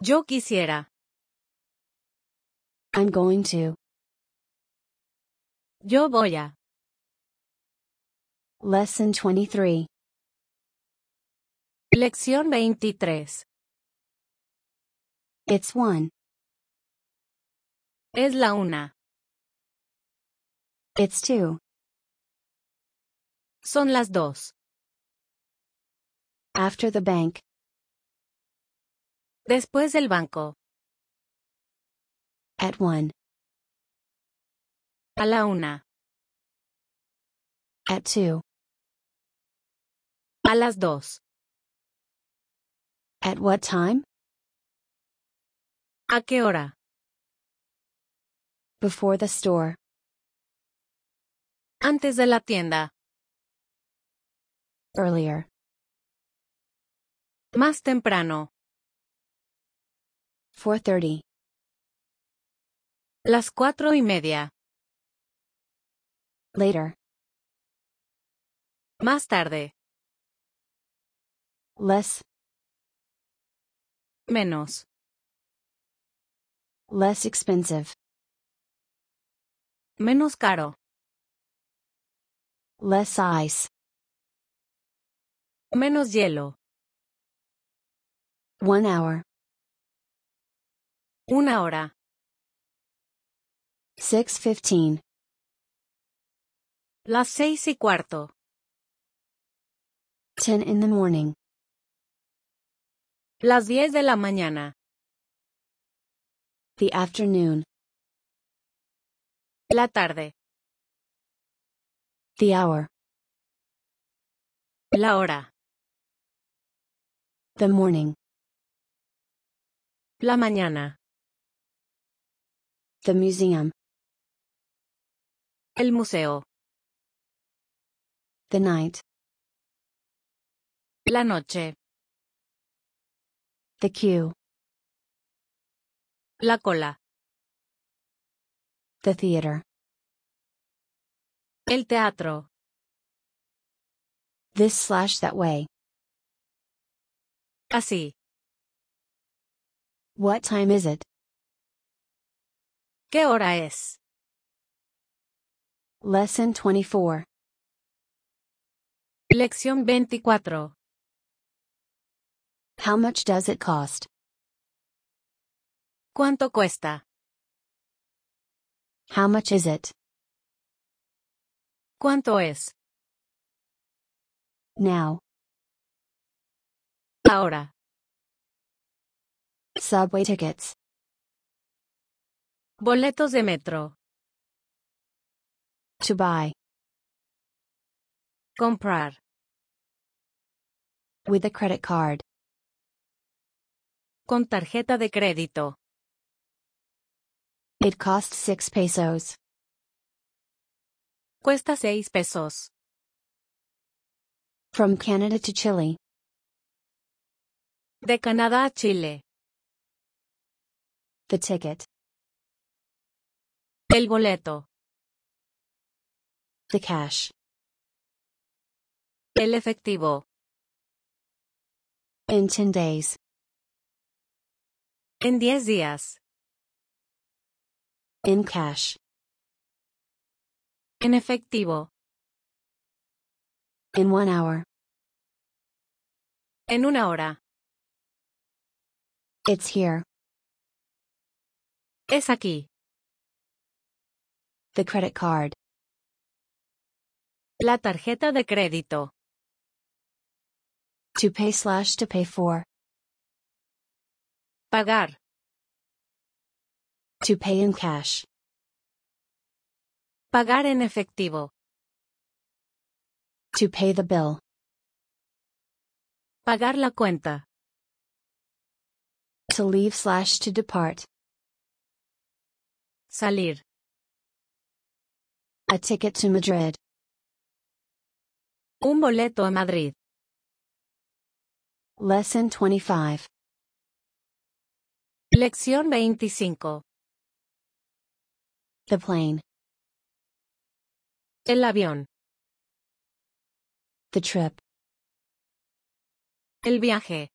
Yo quisiera. I'm going to. Yo voy a. Lesson 23. Lección 23. It's one. Es la una. It's two. Son las dos. After the bank. Después del banco. At one. A la una. At two. A las dos. At what time? ¿A qué hora? Before the store. Antes de la tienda. Earlier. Más temprano. 4:30. Las cuatro y media. Later. Más tarde. Less. Menos. Less expensive. Menos caro. Less ice. Menos hielo. One hour. Una hora. 6:15. Las seis y cuarto. 10 in the morning. Las diez de la mañana. The afternoon. La tarde. The hour. La hora. The morning. La mañana. The museum. El museo. The night. La noche. The queue. La cola. The theater. El teatro. This slash that way. Así. What time is it? ¿Qué hora es? Lesson 24. Lección 24. How much does it cost? ¿Cuánto cuesta? How much is it? ¿Cuánto es? Now. Ahora. Subway tickets. Boletos de metro. To buy. Comprar. With a credit card. Con tarjeta de crédito. It costs 6 pesos. Cuesta seis pesos. From Canada to Chile. De Canadá a Chile. The ticket. El boleto. The cash. El efectivo. In 10 days. En 10 días. In cash. En efectivo. In 1 hour. En una hora. It's here. Es aquí. The credit card. La tarjeta de crédito. To pay slash to pay for. Pagar. To pay in cash. Pagar en efectivo. To pay the bill. Pagar la cuenta. To leave slash to depart. Salir. A ticket to Madrid. Un boleto a Madrid. Lesson 25. Lección 25. The plane. El avión. The trip. El viaje.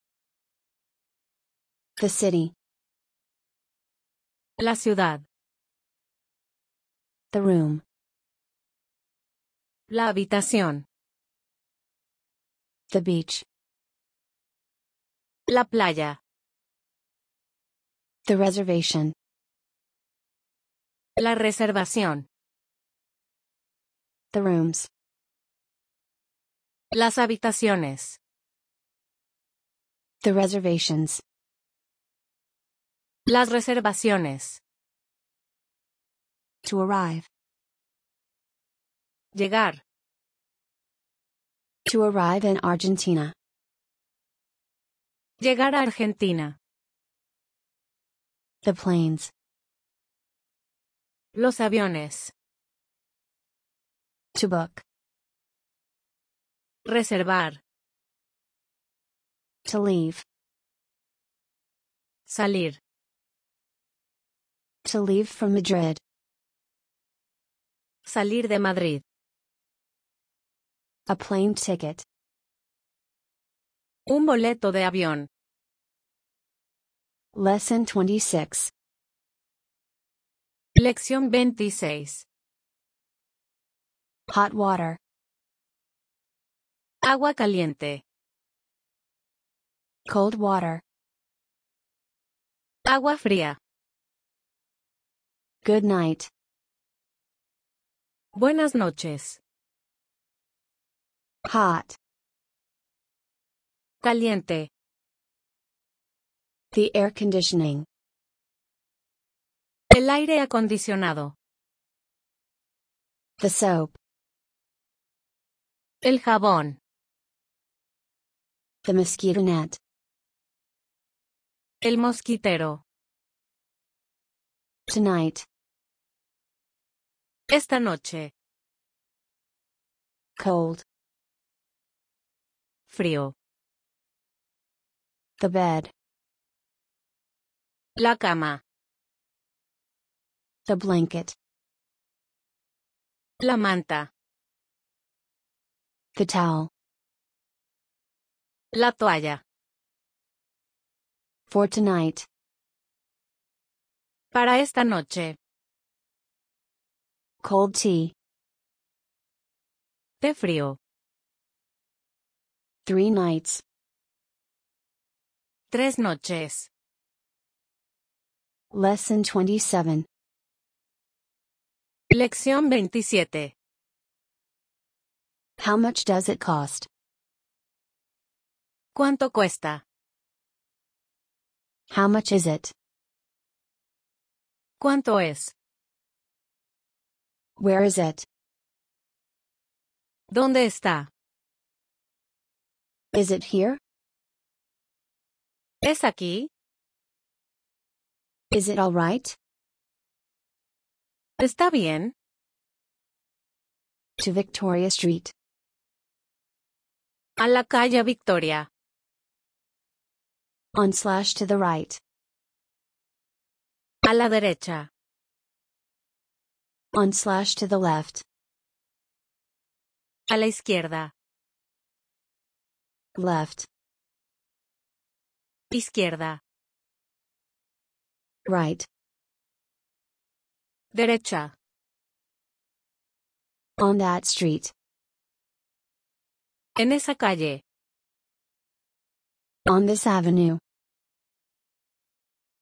The city. La ciudad. The room. La habitación. The beach. La playa. The reservation. La reservación. The rooms. Las habitaciones. The reservations. Las reservaciones. To arrive. Llegar. To arrive in Argentina. Llegar a Argentina. The planes. Los aviones. To book. Reservar. To leave. Salir. To leave from Madrid. Salir de Madrid. A plane ticket. Un boleto de avión. Lesson 26. Lección 26. Hot water. Agua caliente. Cold water. Agua fría. Good night. Buenas noches. Hot. Caliente. The air conditioning. El aire acondicionado. The soap. El jabón. The mosquito net. El mosquitero. Tonight. Esta noche. Cold. Frío. The bed. La cama. The blanket. La manta. The towel. La toalla. For tonight. Para esta noche. Cold tea. Té frío. Three nights. Tres noches. Lesson 27. Lección 27. How much does it cost? ¿Cuánto cuesta? How much is it? ¿Cuánto es? Where is it? ¿Dónde está? Is it here? ¿Es aquí? Is it alright? ¿Está bien? To Victoria Street. A la calle Victoria. On slash to the right. A la derecha. On slash to the left. A la izquierda. Left. Izquierda. Right. Derecha. On that street. En esa calle. On this avenue.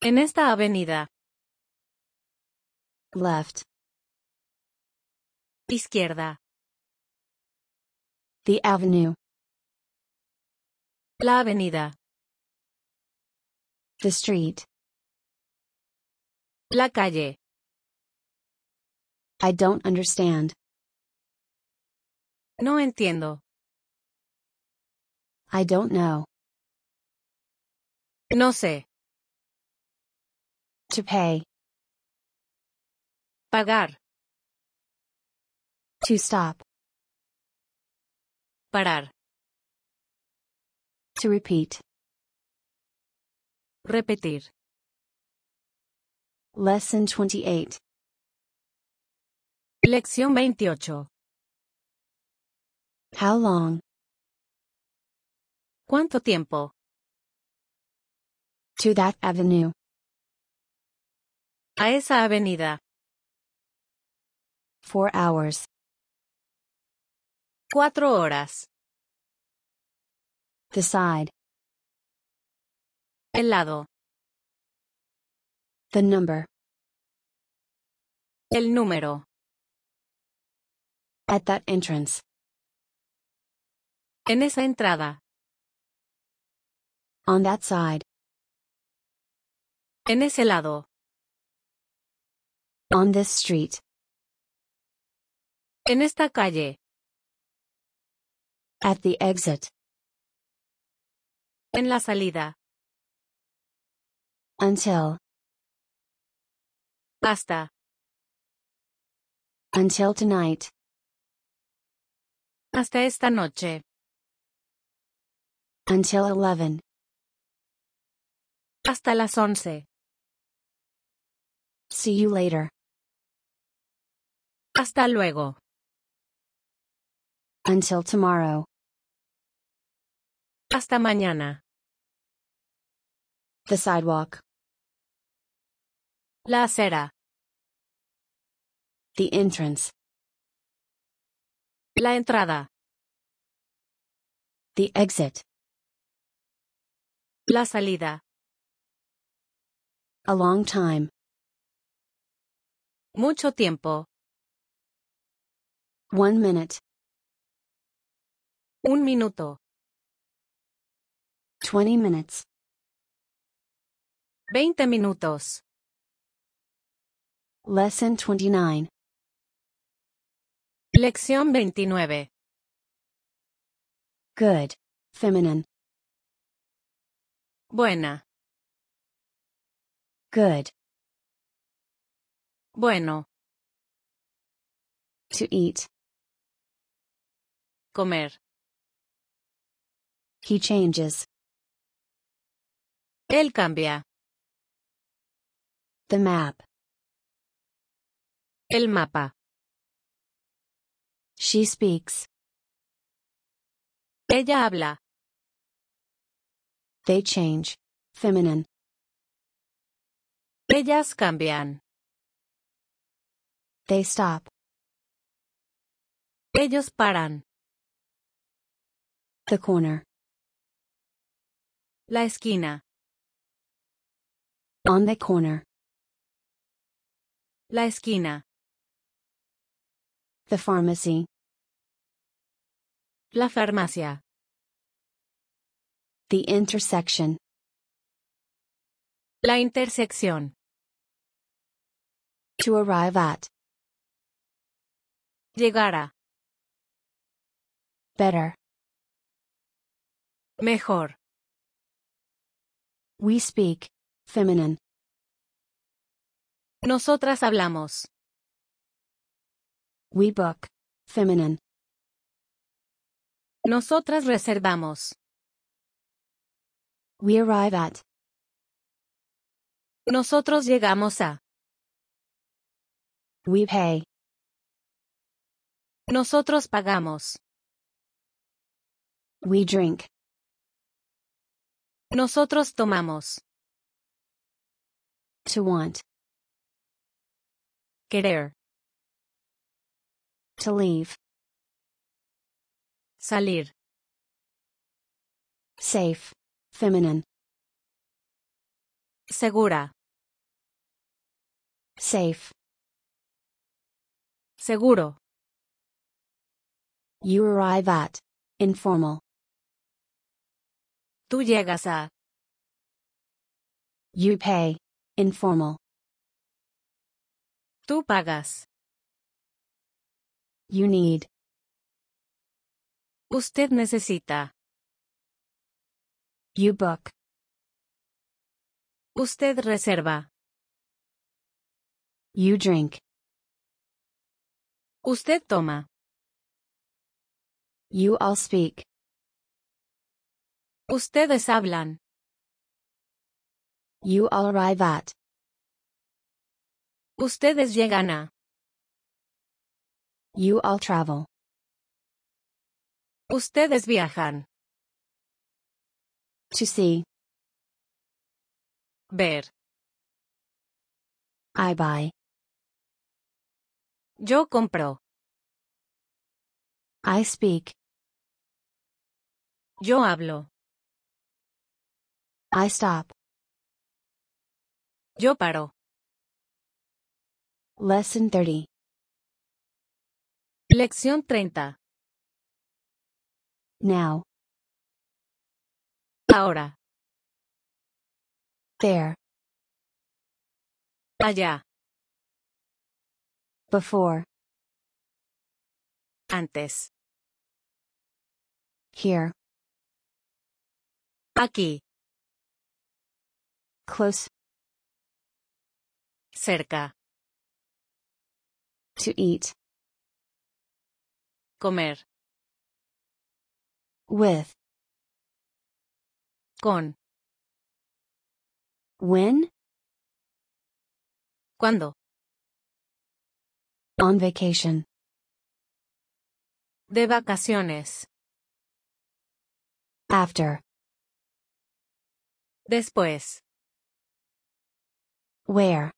En esta avenida. Left. Izquierda. The avenue. La avenida. The street. La calle. I don't understand. No entiendo. I don't know. No sé. To pay. Pagar. To stop. Parar. To repeat. Repetir. Lesson 28. Lección 28. How long? ¿Cuánto tiempo? To that avenue. A esa avenida. Four hours. Cuatro horas. The side. El lado. The number. El número. At that entrance. En esa entrada. On that side. En ese lado. On this street. En esta calle. At the exit. En la salida. Until. Hasta. Until tonight. Hasta esta noche. Until 11. Hasta las once. See you later. Hasta luego. Until tomorrow. Hasta mañana. The sidewalk. La acera. The entrance. La entrada. The exit. La salida. A long time. Mucho tiempo. One minute. Un minuto. 20 minutes. Veinte minutos. Lesson 29. Lección 29. Good. Feminine. Buena. Good. Bueno. To eat. Comer. He changes. Él cambia. The map. El mapa. She speaks. Ella habla. They change. Feminine. Ellas cambian. They stop. Ellos paran. The corner. La esquina. On the corner. La esquina. The pharmacy. La farmacia. The intersection. La intersección. To arrive at. Llegar a. Better. Mejor. We speak. Feminine. Nosotras hablamos. We book. Feminine. Nosotras reservamos. We arrive at. Nosotros llegamos a. We pay. Nosotros pagamos. We drink. Nosotros tomamos. To want. Querer. To leave. Salir. Safe. Feminine. Segura. Safe. Seguro. You arrive at. Informal. Tú llegas a. You pay. Informal. Tú pagas. You need. Usted necesita. You book. Usted reserva. You drink. Usted toma. You all speak. Ustedes hablan. You all arrive at. Ustedes llegan a. You all travel. Ustedes viajan. To see. Ver. I buy. Yo compro. I speak. Yo hablo. I stop. Yo paro. Lesson 30. Lección 30. Now, Ahora. there, Allá. before, Antes. here, Aquí. close, Cerca. to eat, Comer. with, Con. when, ¿Cuándo? on vacation, De vacaciones. after, Después. where,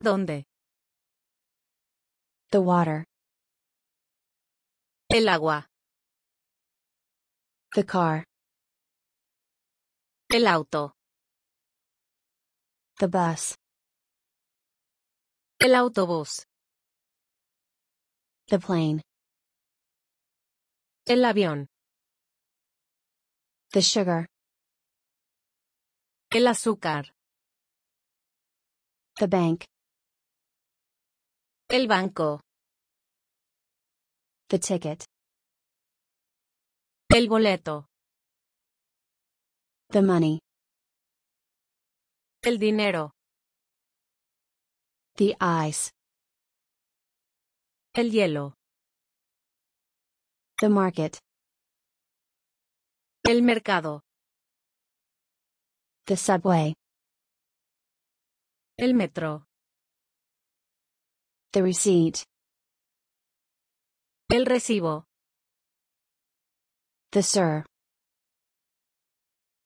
¿Dónde? the water, El agua. the car, El auto. the bus, El autobús. the plane, El avión. the sugar, El azúcar. the bank, El banco. The ticket, El boleto. the money, El dinero. the ice, El hielo. the market, El mercado. the subway, El metro. the receipt, El recibo. the sir,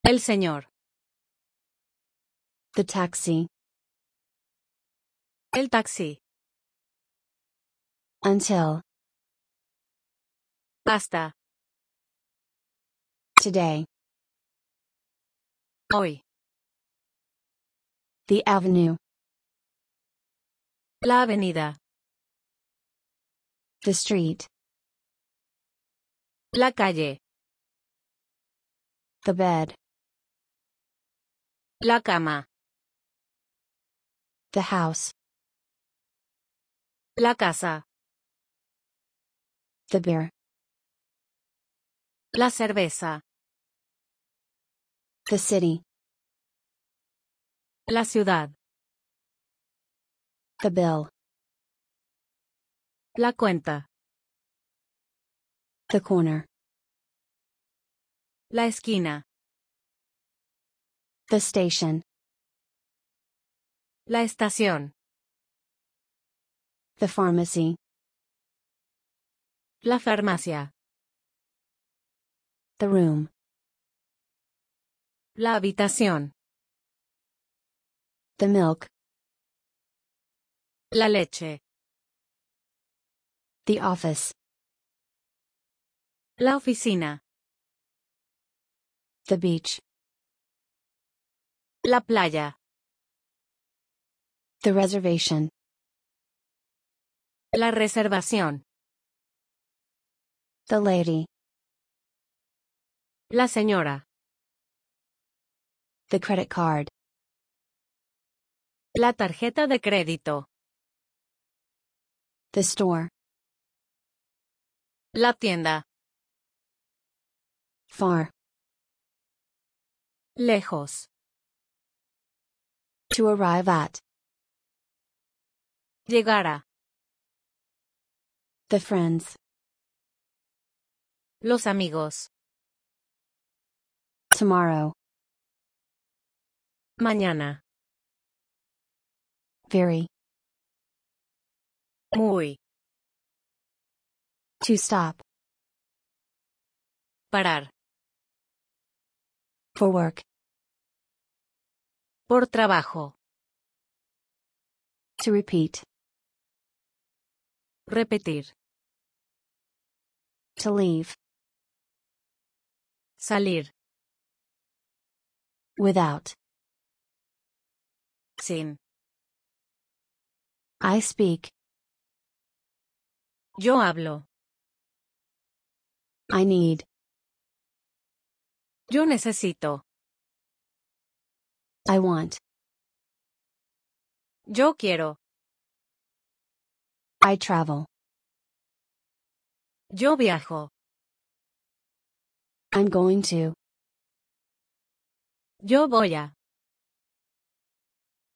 El señor. the taxi, El taxi. until, Hasta. today, Hoy. the avenue, La avenida. the street, La calle. the bed, La cama. the house, La casa. the beer, La cerveza. the city, La ciudad. the bill, La cuenta. The corner, La esquina. the station, La estación. the pharmacy, La farmacia. the room, La habitación. the milk, La leche. the office, La oficina. the beach, La playa. the reservation, La reservación. the lady, La señora. the credit card, La tarjeta de crédito. the store, La tienda. Far, Lejos. to arrive at, Llegar a. the friends, Los amigos. tomorrow, Mañana. very, Muy. to stop, Parar. For work, Por trabajo. to repeat, Repetir. to leave, Salir. without, Sin. I speak. Yo hablo. I need. Yo necesito. I want. Yo quiero. I travel. Yo viajo. I'm going to. Yo voy a.